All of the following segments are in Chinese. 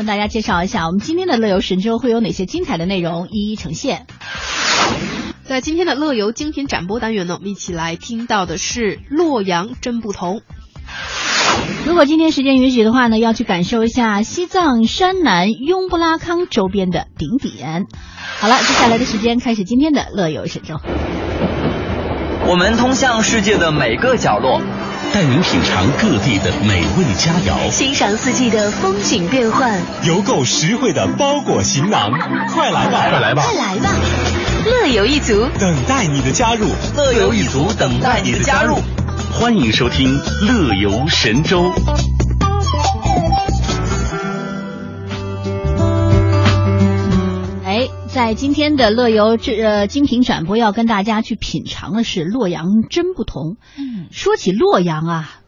为大家介绍一下我们今天的乐游神州会有哪些精彩的内容，一一呈现。在今天的乐游精品展播单元呢，我们一起来听到的是洛阳真不同。如果今天时间允许的话呢，要去感受一下西藏山南雍布拉康周边的顶点。好了，接下来的时间开始今天的乐游神州。我们通向世界的每个角落，带您品尝各地的美味佳肴，欣赏四季的风景变幻，邮购实惠的包裹行囊。快来吧，快来吧，快来吧！乐游一族等待你的加入，乐游一族等待你的加入。欢迎收听《乐游神州》。在今天的乐游这呃精品展播，要跟大家去品尝的是洛阳真不同。嗯，说起洛阳啊。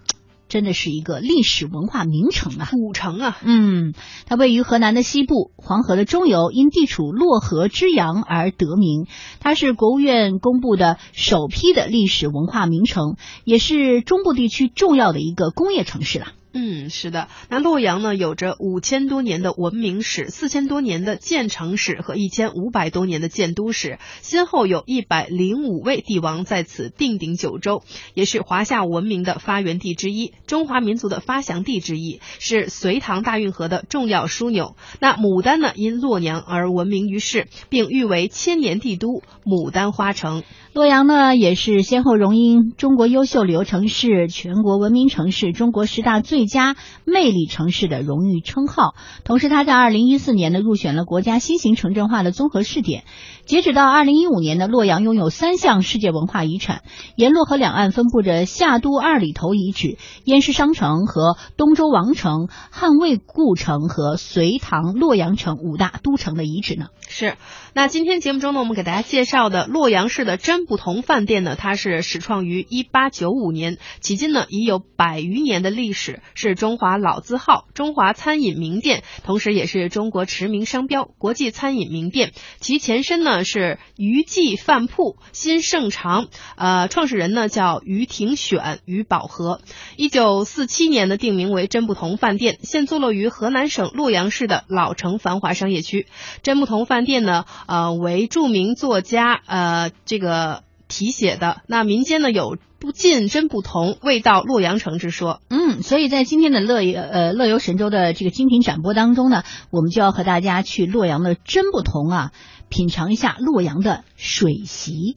真的是一个历史文化名城啊，古城啊，嗯，它位于河南的西部，黄河的中游，因地处洛河之阳而得名。它是国务院公布的首批的历史文化名城，也是中部地区重要的一个工业城市了。嗯，是的。那洛阳呢，有着五千多年的文明史，四千多年的建城史和一千五百多年的建都史，先后有一百零五位帝王在此定鼎九州，也是华夏文明的发源地之一，中华民族的发祥地之一，是隋唐大运河的重要枢纽。那牡丹呢，因洛阳而闻名于世，并誉为千年帝都、牡丹花城。洛阳呢，也是先后荣膺中国优秀旅游城市、全国文明城市、中国十大最佳魅力城市的荣誉称号。同时，它在二零一四年呢入选了国家新型城镇化的综合试点。截止到二零一五年呢，洛阳拥有三项世界文化遗产，沿洛河两岸分布着夏都二里头遗址、燕市商城和东周王城、汉魏故城和隋唐洛阳城五大都城的遗址呢。是。那今天节目中呢，我们给大家介绍的洛阳市的真不同饭店呢，它是始创于一八九五年，迄今呢已有百余年的历史，是中华老字号、中华餐饮名店，同时也是中国驰名商标、国际餐饮名店。其前身呢是余记饭铺、新盛长，呃，创始人呢叫于廷选、于宝和。一九四七年呢定名为真不同饭店，现坐落于河南省洛阳市的老城繁华商业区。真不同饭店呢。呃，为著名作家呃这个题写的。那民间呢有不尽真不同，未到洛阳城之说。嗯，所以在今天的乐游呃乐游神州的这个精品展播当中呢，我们就要和大家去洛阳的真不同啊，品尝一下洛阳的水席。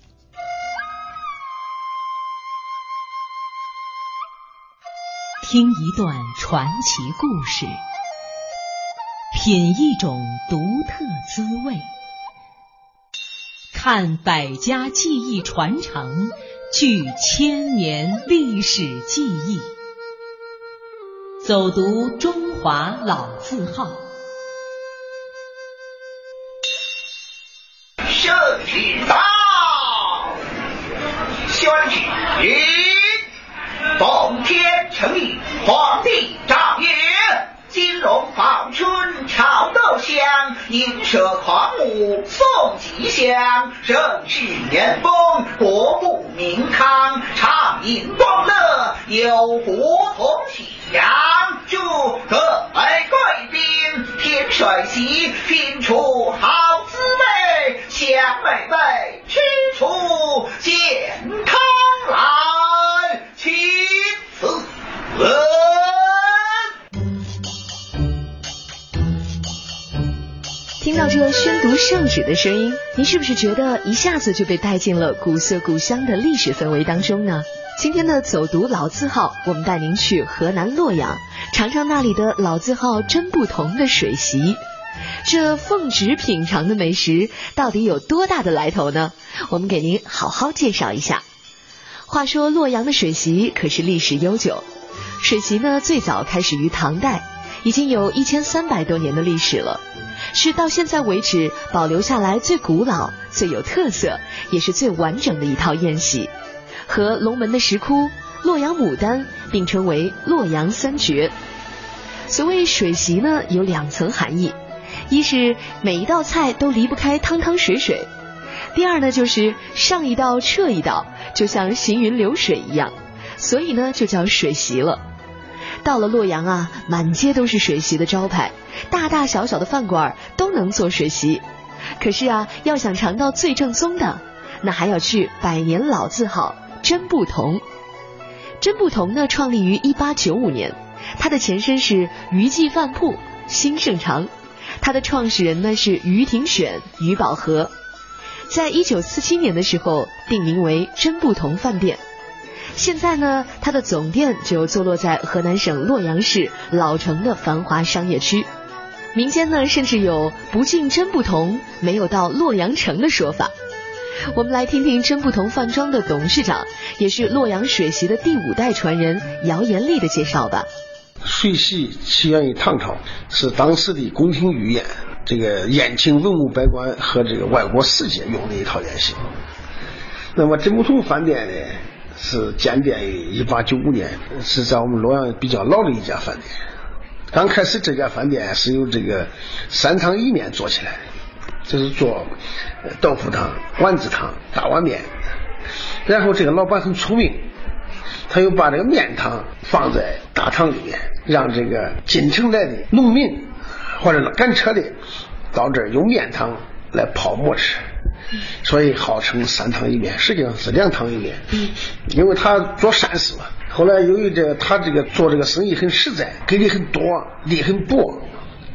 听一段传奇故事，品一种独特滋味。看百家技艺传承，聚千年历史记忆，走读中华老字号。圣旨到，宣旨，奉天承运，皇帝。龙报春，朝斗香，迎蛇狂舞送吉祥。盛世元丰，国富民康，畅饮光乐，有福同享。祝各位贵宾品水席，品出好滋味，享美味，吃出健康听到这宣读圣旨的声音，您是不是觉得一下子就被带进了古色古香的历史氛围当中呢？今天的走读老字号，我们带您去河南洛阳，尝尝那里的老字号真不同的水席。这奉旨品尝的美食到底有多大的来头呢？我们给您好好介绍一下。话说洛阳的水席可是历史悠久，水席呢最早开始于唐代，已经有一千三百多年的历史了。是到现在为止保留下来最古老、最有特色，也是最完整的一套宴席，和龙门的石窟、洛阳牡丹并称为洛阳三绝。所谓水席呢，有两层含义：一是每一道菜都离不开汤汤水水；第二呢，就是上一道撤一道，就像行云流水一样，所以呢就叫水席了。到了洛阳啊，满街都是水席的招牌。大大小小的饭馆都能做水席。可是啊，要想尝到最正宗的，那还要去百年老字号真不同。真不同呢，创立于一八九五年，它的前身是余记饭铺兴盛长，它的创始人呢是余廷选、余宝和，在一九四七年的时候定名为真不同饭店。现在呢，它的总店就坐落在河南省洛阳市老城的繁华商业区。民间呢，甚至有“不进真不同，没有到洛阳城”的说法。我们来听听真不同饭庄的董事长，也是洛阳水席的第五代传人姚延利的介绍吧。水席起源于唐朝，是当时的宫廷御宴，这个宴请文武百官和这个外国使节用的一套宴席。那么真不同饭店呢，是建店于一八九五年，是在我们洛阳比较老的一家饭店。刚开始这家饭店是由这个三汤一面做起来的。就是做豆腐汤、丸子汤、大碗面，然后这个老板很聪明，他又把这个面汤放在大堂里面，让这个进城来的农民或者赶车的到这儿用面汤来泡馍吃，所以号称三汤一面，实际上是两汤一面。因为他做善事嘛，后来由于这他这个做这个生意很实在，给的很多，力很薄。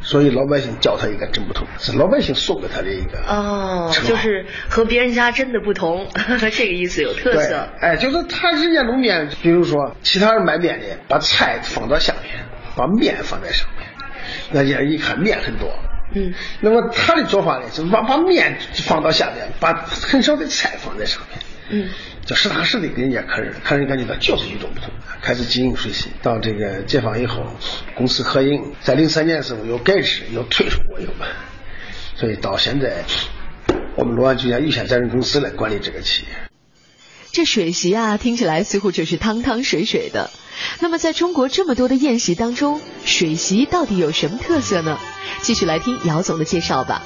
所以老百姓叫他一个真不同，是老百姓送给他的一个哦，就是和别人家真的不同，这个意思有特色。哎，就是他人家弄面，比如说其他人卖面的，把菜放到下面，把面放在上面，那人一看面很多。嗯。那么他的做法呢，是把把面放到下面，把很少的菜放在上面。嗯。就实打实的给人家客人，客人感觉到就是与众不同。开始经营水洗，到这个解放以后，公司合营，在零三年的时候又改制又退出国有嘛，所以到现在，我们洛阳酒家有限责任公司来管理这个企业。这水席啊，听起来似乎就是汤汤水水的。那么，在中国这么多的宴席当中，水席到底有什么特色呢？继续来听姚总的介绍吧。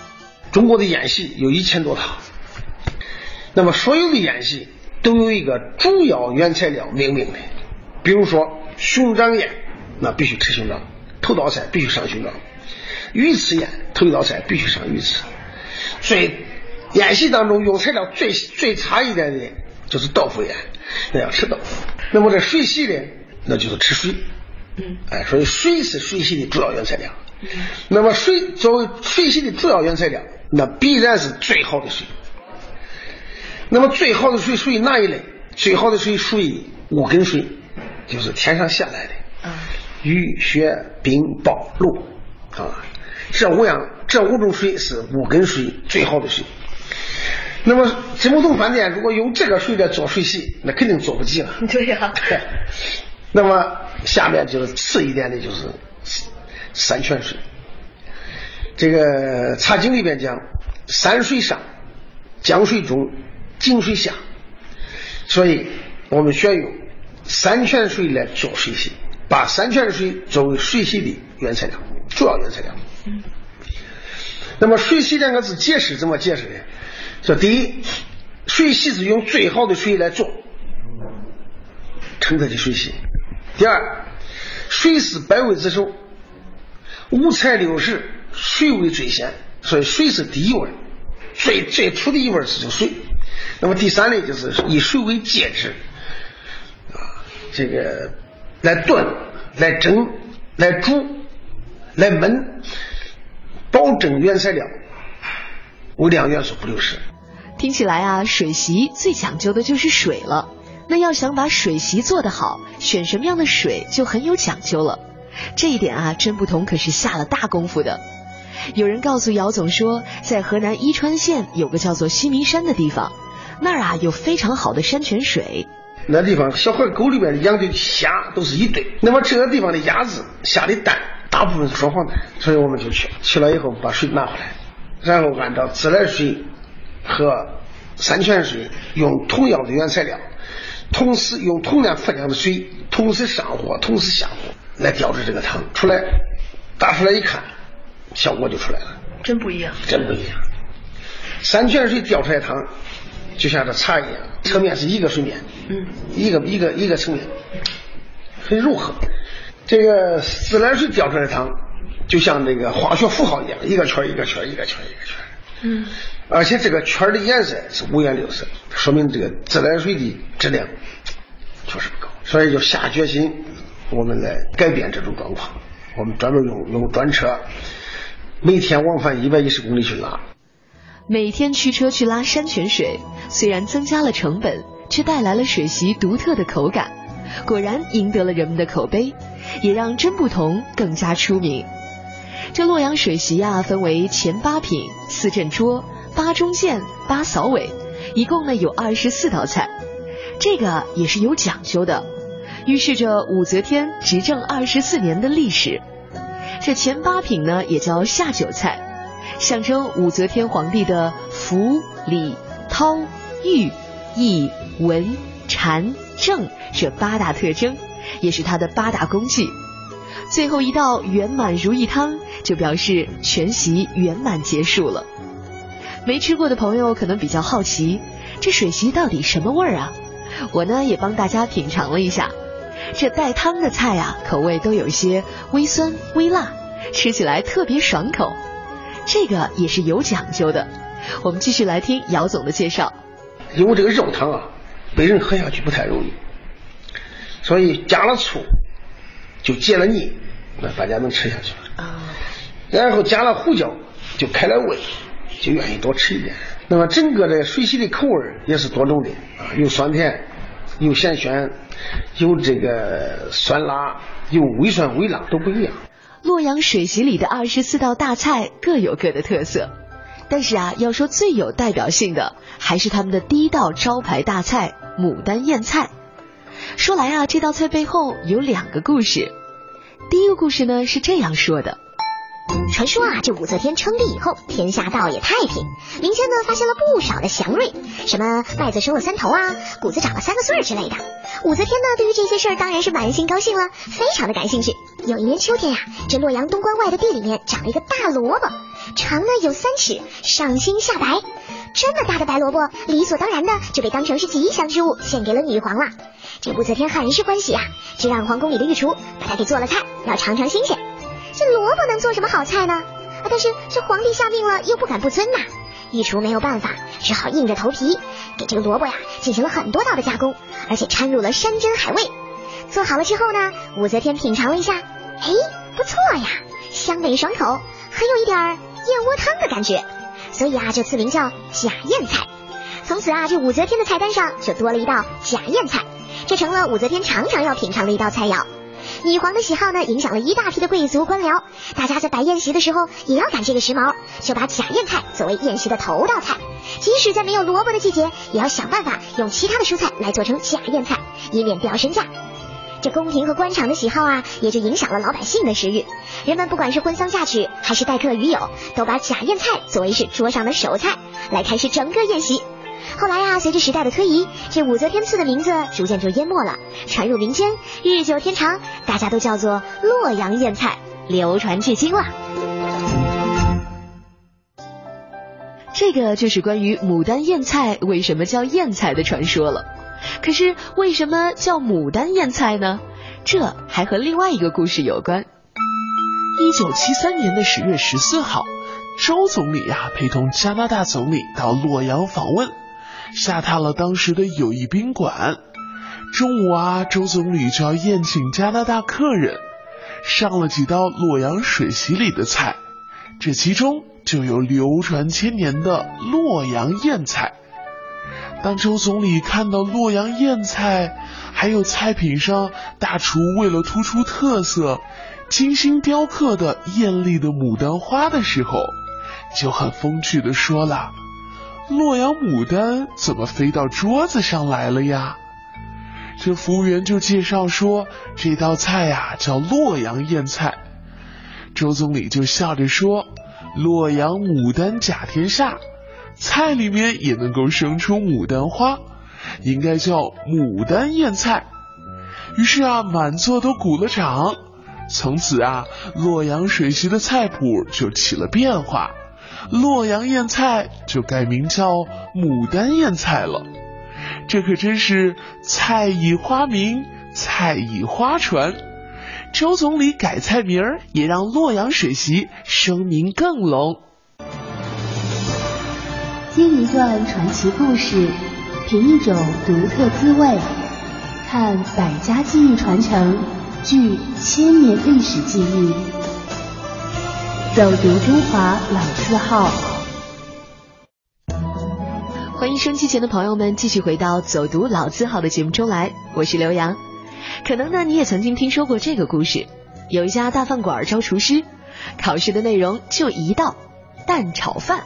中国的宴席有一千多套，那么所有的宴席。都有一个主要原材料命名的，比如说熊掌宴，那必须吃熊掌，头道菜必须上熊掌；鱼翅宴，头一道菜必须上鱼翅。最宴席当中用材料最最差一点的，就是豆腐宴，那要吃豆腐。那么这水席呢，那就是吃水。嗯，哎，所以水是水席的主要原材料。那么水作为水席的主要原材料，那必然是最好的水。那么最好的水属于哪一类？最好的水属于五根水，就是天上下来的，雨雪冰雹露啊，这五样这五种水是五根水最好的水。那么真不同饭店如果用这个水来做水席，那肯定做不及了。对呀。那么下面就是次一点的，就是山泉水。这个茶经里边讲，山水上，江水中。井水下，所以我们选用山泉水来做水席，把山泉水作为水席的原材料，主要原材料。嗯。那么“水席”两个字解释怎么解释呢？说第一，水席是用最好的水来做，称它的水席；第二，水是百味之首，五彩六食，水味最鲜，所以水是第一味，最最初的一味是就水。那么第三类就是以水为介质，啊，这个来炖、来蒸、来煮、来焖，保证原材料微量元素不流失。听起来啊，水席最讲究的就是水了。那要想把水席做得好，选什么样的水就很有讲究了。这一点啊，真不同可是下了大功夫的。有人告诉姚总说，在河南伊川县有个叫做西明山的地方。那儿啊有非常好的山泉水，那地方小河沟里面养的虾都是一堆。那么这个地方的鸭子下的蛋大部分是双黄蛋，所以我们就去去了以后把水拿回来，然后按照自来水和山泉水用同样的原材料，同时用同样分量的水，同时上火同时下火来调制这个汤出来，打出来一看，效果就出来了，真不一样，真不一样。山泉水调出来汤。就像这茶一样，侧面是一个水面，嗯，一个一个一个层面，很柔和。这个自来水调出来的汤，就像那个化学符号一样，一个圈一个圈一个圈一个圈。嗯。而且这个圈的颜色是五颜六色，说明这个自来水的质量确实不高，所以就下决心，我们来改变这种状况。我们专门用用专车，每天往返一百一十公里去拉。每天驱车去拉山泉水，虽然增加了成本，却带来了水席独特的口感。果然赢得了人们的口碑，也让真不同更加出名。这洛阳水席啊，分为前八品、四正桌、八中件、八扫尾，一共呢有二十四道菜。这个也是有讲究的，预示着武则天执政二十四年的历史。这前八品呢，也叫下酒菜。象征武则天皇帝的福、礼、韬、御、义、文、禅、政这八大特征，也是他的八大功绩。最后一道圆满如意汤，就表示全席圆满结束了。没吃过的朋友可能比较好奇，这水席到底什么味儿啊？我呢也帮大家品尝了一下，这带汤的菜啊，口味都有些微酸微辣，吃起来特别爽口。这个也是有讲究的，我们继续来听姚总的介绍。因为这个肉汤啊，被人喝下去不太容易，所以加了醋就解了腻，那大家能吃下去。啊。然后加了胡椒就开了胃，就愿意多吃一点。那么整个的水席的口味也是多种的啊，有酸甜，有咸鲜，有这个酸辣，有微酸微辣，都不一样。洛阳水席里的二十四道大菜各有各的特色，但是啊，要说最有代表性的，还是他们的第一道招牌大菜牡丹燕菜。说来啊，这道菜背后有两个故事。第一个故事呢是这样说的。传说啊，这武则天称帝以后，天下倒也太平，民间呢发现了不少的祥瑞，什么麦子收了三头啊，谷子长了三个穗儿之类的。武则天呢，对于这些事儿当然是满心高兴了，非常的感兴趣。有一年秋天呀，这洛阳东关外的地里面长了一个大萝卜，长呢有三尺，上青下白。这么大的白萝卜，理所当然的就被当成是吉祥之物献给了女皇了。这武则天很是欢喜啊，就让皇宫里的御厨把它给做了菜，要尝尝新鲜。这萝卜能做什么好菜呢？啊，但是这皇帝下命了，又不敢不遵呐。御厨没有办法，只好硬着头皮给这个萝卜呀进行了很多道的加工，而且掺入了山珍海味。做好了之后呢，武则天品尝了一下，哎，不错呀，香美爽口，还有一点燕窝汤的感觉，所以啊，就赐名叫假燕菜。从此啊，这武则天的菜单上就多了一道假燕菜，这成了武则天常常要品尝的一道菜肴。女皇的喜好呢，影响了一大批的贵族官僚，大家在摆宴席的时候也要赶这个时髦，就把假燕菜作为宴席的头道菜。即使在没有萝卜的季节，也要想办法用其他的蔬菜来做成假燕菜，以免掉身价。这宫廷和官场的喜好啊，也就影响了老百姓的食欲。人们不管是婚丧嫁娶，还是待客与友，都把假燕菜作为是桌上的首菜，来开始整个宴席。后来呀，随着时代的推移，这武则天赐的名字逐渐就淹没了，传入民间，日久天长，大家都叫做洛阳燕菜，流传至今了。这个就是关于牡丹燕菜为什么叫燕菜的传说了。可是为什么叫牡丹燕菜呢？这还和另外一个故事有关。一九七三年的十月十四号，周总理呀陪同加拿大总理到洛阳访问。下榻了当时的友谊宾馆，中午啊，周总理就要宴请加拿大客人，上了几道洛阳水席里的菜，这其中就有流传千年的洛阳燕菜。当周总理看到洛阳燕菜，还有菜品上大厨为了突出特色，精心雕刻的艳丽的牡丹花的时候，就很风趣的说了。洛阳牡丹怎么飞到桌子上来了呀？这服务员就介绍说，这道菜呀叫洛阳燕菜。周总理就笑着说：“洛阳牡丹甲天下，菜里面也能够生出牡丹花，应该叫牡丹燕菜。”于是啊，满座都鼓了掌。从此啊，洛阳水席的菜谱就起了变化。洛阳燕菜就改名叫牡丹燕菜了，这可真是菜以花名，菜以花传。周总理改菜名儿，也让洛阳水席声名更隆。听一段传奇故事，品一种独特滋味，看百家技艺传承，聚千年历史记忆，走读中华老字号。欢迎收机前的朋友们继续回到《走读老字号》的节目中来，我是刘洋。可能呢，你也曾经听说过这个故事：有一家大饭馆招厨师，考试的内容就一道蛋炒饭。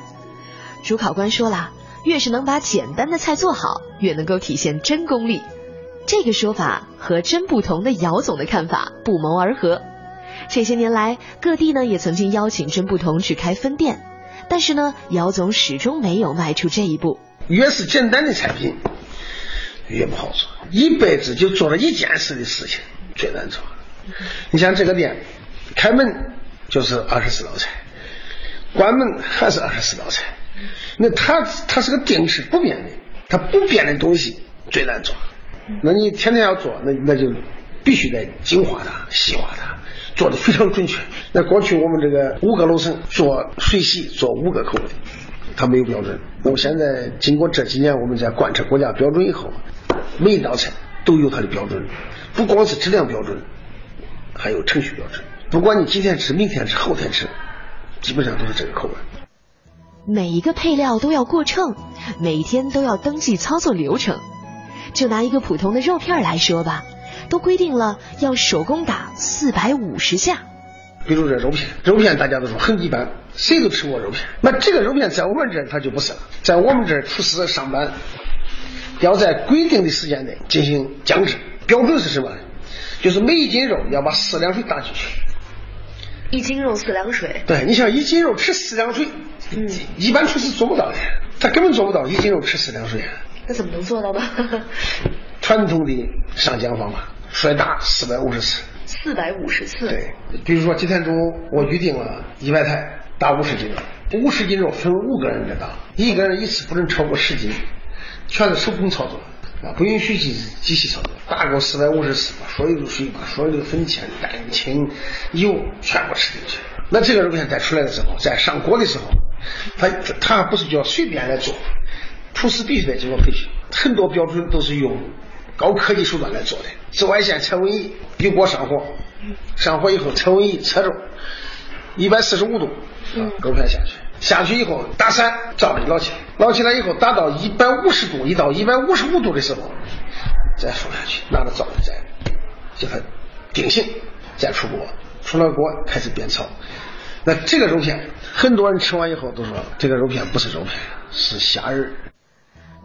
主考官说了，越是能把简单的菜做好，越能够体现真功力。这个说法和真不同的姚总的看法不谋而合。这些年来，各地呢也曾经邀请真不同去开分店，但是呢，姚总始终没有迈出这一步。越是简单的产品，越不好做。一辈子就做了一件事的事情最难做。你像这个店，开门就是二十四道菜，关门还是二十四道菜。那它它是个定式不变的，它不变的东西最难做。那你天天要做，那那就必须得精化它、细化它，做的非常准确。那过去我们这个五个楼层做水洗做五个口味。它没有标准。那么现在经过这几年，我们在贯彻国家标准以后，每一道菜都有它的标准，不光是质量标准，还有程序标准。不管你今天吃、明天吃、后天吃，基本上都是这个口味。每一个配料都要过秤，每一天都要登记操作流程。就拿一个普通的肉片来说吧，都规定了要手工打四百五十下。比如这肉片，肉片大家都说很一般。谁都吃过肉片，那这个肉片在我们这儿它就不是了。在我们这儿，厨师上班要在规定的时间内进行酱制，标准是什么？就是每一斤肉要把四两水打进去。一斤肉四两水。对，你想一斤肉吃四两水，嗯，一般厨师做不到的，他根本做不到一斤肉吃四两水。那怎么能做到呢？传统的上浆方法，摔打四百五十次。四百五十次。对，比如说今天中午我预定了一百台。打五十斤肉，五十斤肉分五个人来打，一个人一次不能超过十斤，全是手工操作啊，不允许机机器操作。打过四百五十次，把所有的水、把所有的粉钱、蛋清、油全部吃进去。那这个肉片再出来的时候，在上锅的时候，他他不是叫随便来做，厨师必须得经过培训，很多标准都是用高科技手段来做的。紫外线测温仪油锅上火，上火以后测温仪测肉，一百四十五度。肉片下去，下去以后打散，照例捞起来，捞起来以后打到一百五十度，一到一百五十五度的时候，再收下去，拿着灶再叫它定型，再出锅，出了锅开始煸炒。那这个肉片，很多人吃完以后都说这个肉片不是肉片，是虾仁。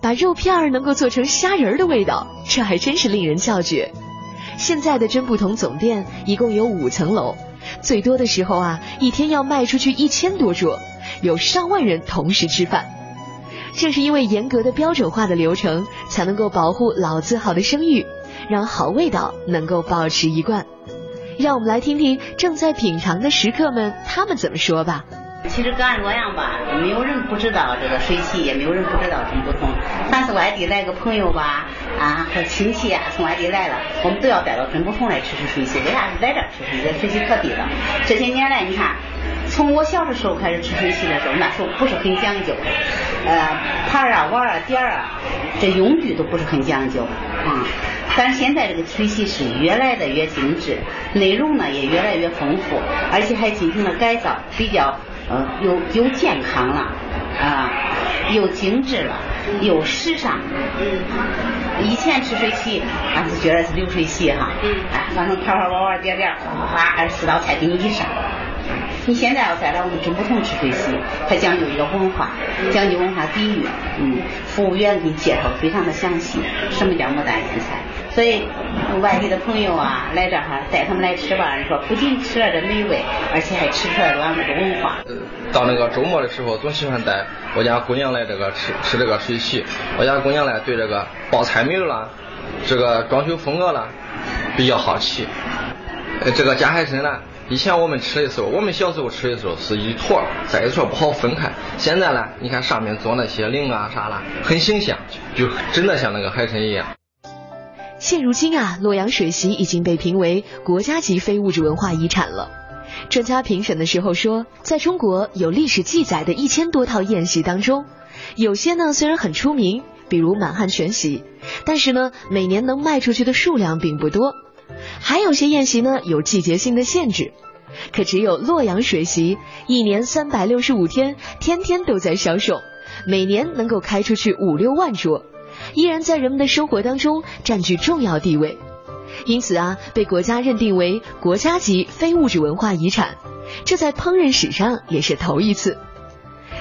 把肉片能够做成虾仁的味道，这还真是令人叫绝。现在的真不同总店一共有五层楼。最多的时候啊，一天要卖出去一千多桌，有上万人同时吃饭。正是因为严格的标准化的流程，才能够保护老字号的声誉，让好味道能够保持一贯。让我们来听听正在品尝的食客们他们怎么说吧。其实各俺洛阳吧，没有人不知道这个水席，也没有人不知道真不同。凡是外地来个朋友吧，啊，和亲戚啊，从外地来了，我们都要带到真不同来吃吃水席。为啥是在这吃水洗？水席可地道。这些年来，你看，从我小的时候开始吃水席的时候，那时候不是很讲究，呃，盘啊、碗啊、碟啊，这用具都不是很讲究啊。但是现在这个水席是越来的越精致，内容呢也越来越丰富，而且还进行了改造，比较。呃，又又健康了，啊，又精致了，又时尚。嗯。以前吃水席，俺是觉得是流水席哈。嗯。哎，反正盘盘碗碗碟碟，哗哗二十四道菜给你一上。你现在要再来我们真不同吃水洗，它讲究一个文化，讲究文化底蕴。嗯。服务员给你介绍非常的详细，什么叫牡丹腌菜。所以外地的朋友啊，来这哈带他们来吃吧，说不仅吃了这美味，而且还吃出来了俺们的文化。到那个周末的时候，总喜欢带我家姑娘来这个吃吃这个水席。我家姑娘呢，对这个报菜名啦，这个装修风格啦，比较好奇。呃，这个夹海参呢，以前我们吃的时候，我们小时候吃的时候是一坨再一坨不好分开。现在呢，你看上面做那些鳞啊啥啦，很形象，就真的像那个海参一样。现如今啊，洛阳水席已经被评为国家级非物质文化遗产了。专家评审的时候说，在中国有历史记载的一千多套宴席当中，有些呢虽然很出名，比如满汉全席，但是呢每年能卖出去的数量并不多。还有些宴席呢有季节性的限制，可只有洛阳水席，一年三百六十五天，天天都在销售，每年能够开出去五六万桌，依然在人们的生活当中占据重要地位。因此啊，被国家认定为国家级非物质文化遗产，这在烹饪史上也是头一次。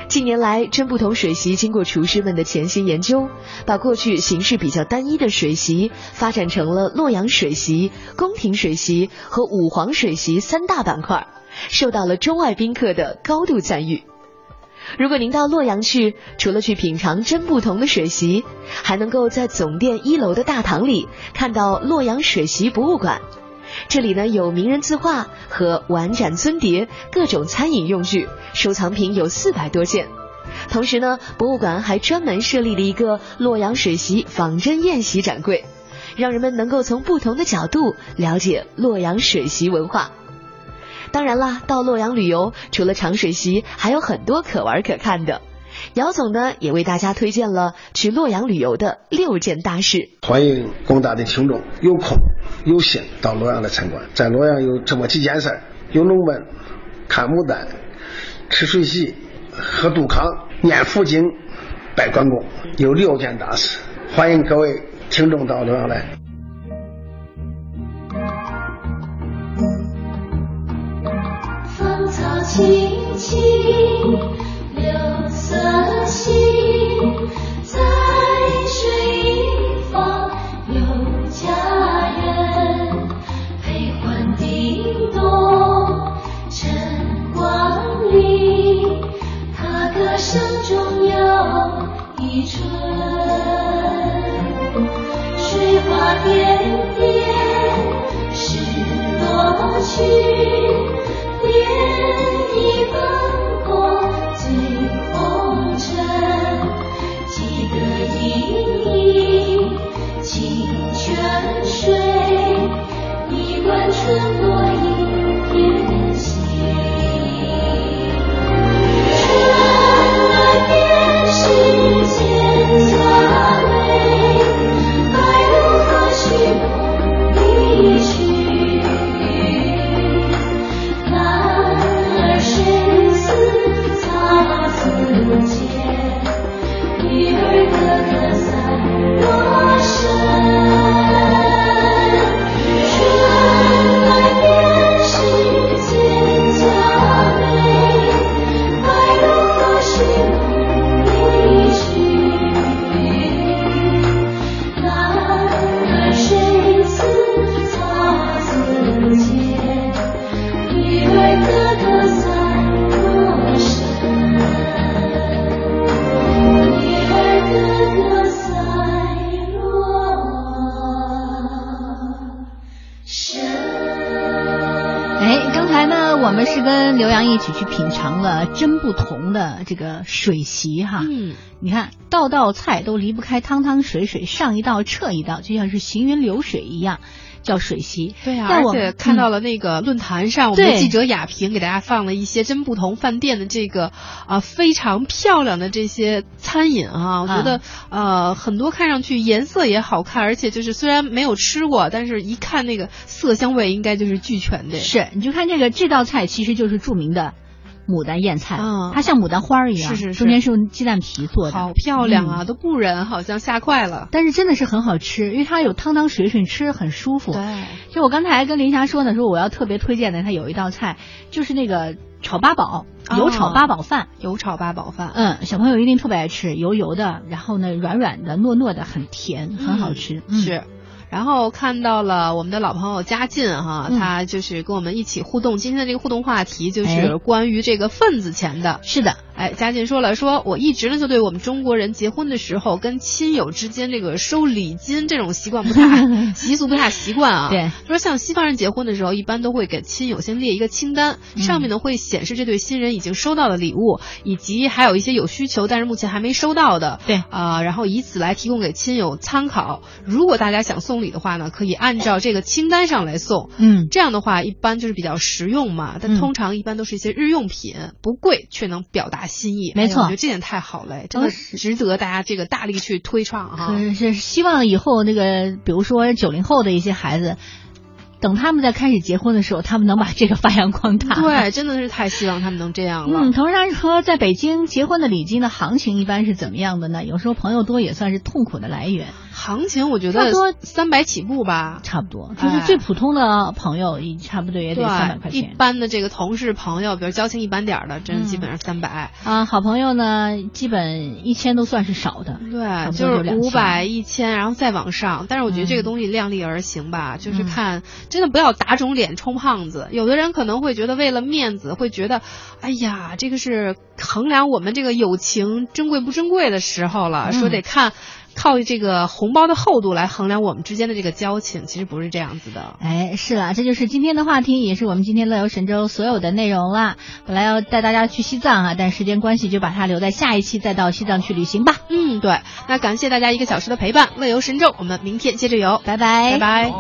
近年来，真不同水席经过厨师们的潜心研究，把过去形式比较单一的水席发展成了洛阳水席、宫廷水席和五黄水席三大板块，受到了中外宾客的高度赞誉。如果您到洛阳去，除了去品尝真不同的水席，还能够在总店一楼的大堂里看到洛阳水席博物馆。这里呢有名人字画和碗盏尊碟、各种餐饮用具，收藏品有四百多件。同时呢，博物馆还专门设立了一个洛阳水席仿真宴席展柜，让人们能够从不同的角度了解洛阳水席文化。当然啦，到洛阳旅游，除了尝水席，还有很多可玩可看的。姚总呢，也为大家推荐了去洛阳旅游的六件大事。欢迎广大的听众有空有幸到洛阳来参观。在洛阳有这么几件事儿：游龙门、看牡丹、吃水席、喝杜康、念佛经、拜关公，有六件大事。欢迎各位听众到洛阳来。芳草青青，有色心在水一方，有佳人，悲欢叮咚晨光里，他歌声中又一春，水花点点，是多去。水，一碗春落了真不同的这个水席哈。嗯，你看道道菜都离不开汤汤水水，上一道撤一道，就像是行云流水一样，叫水席。对啊，而且看到了那个论坛上，我们的记者雅萍给大家放了一些真不同饭店的这个啊、非常漂亮的这些餐饮啊，我觉得、呃很多看上去颜色也好看，而且就是虽然没有吃过，但是一看那个色香味应该就是俱全的。是，你就看这个这道菜其实就是著名的牡丹燕菜，啊它像牡丹花一样，是是是中间是用鸡蛋皮做的，好漂亮啊，嗯都不忍，好像吓坏了。但是真的是很好吃，因为它有汤汤水水，吃着很舒服。对，就我刚才跟林霞说呢，说我要特别推荐的，它有一道菜就是那个炒八宝，油炒八宝饭。油炒八宝饭，嗯，小朋友一定特别爱吃，油油的，然后呢软软的、糯糯的，很甜，很好吃。嗯是。然后看到了我们的老朋友嘉进哈，嗯他就是跟我们一起互动。今天的这个互动话题就哎是关于这个份子钱的。是的，哎，嘉靖说了，说我一直呢就对我们中国人结婚的时候跟亲友之间这个收礼金这种习惯不太 习俗不太习惯啊。对，说像西方人结婚的时候，一般都会给亲友先列一个清单，上面呢会显示这对新人已经收到的礼物，以及还有一些有需求但是目前还没收到的。对啊、然后以此来提供给亲友参考。如果大家想送礼的话呢，可以按照这个清单上来送。嗯，这样的话一般就是比较实用嘛，但嗯通常一般都是一些日用品，不贵却能表达心意。没错哎我觉得这点太好了，真的哦值得大家这个大力去推创啊。是是希望以后那个，比如说九零后的一些孩子，等他们在开始结婚的时候，他们能把这个发扬光大。对，真的是太希望他们能这样了。嗯，同时他说，在北京结婚的礼金的行情一般是怎么样的呢？有时候朋友多也算是痛苦的来源。行情我觉得差不多三百起步吧，差不多，就是最普通的朋友，也差不多也得三百块钱。一般的这个同事朋友，比如交情一般点儿的，真嗯基本上三百。啊，好朋友呢，基本一千都算是少的。对，就是五百、一千，然后再往上。但是我觉得这个东西量力而行吧，就是看真的不要打肿脸充胖子。有的人可能会觉得为了面子，会觉得，哎呀，这个是衡量我们这个友情珍贵不珍贵的时候了，嗯说得看。靠这个红包的厚度来衡量我们之间的这个交情，其实不是这样子的。哎，是了，这就是今天的话题，也是我们今天乐游神州所有的内容啦。本来要带大家去西藏啊，但时间关系就把它留在下一期再到西藏去旅行吧。嗯，对。那感谢大家一个小时的陪伴，乐游神州，我们明天接着游，拜拜，拜拜。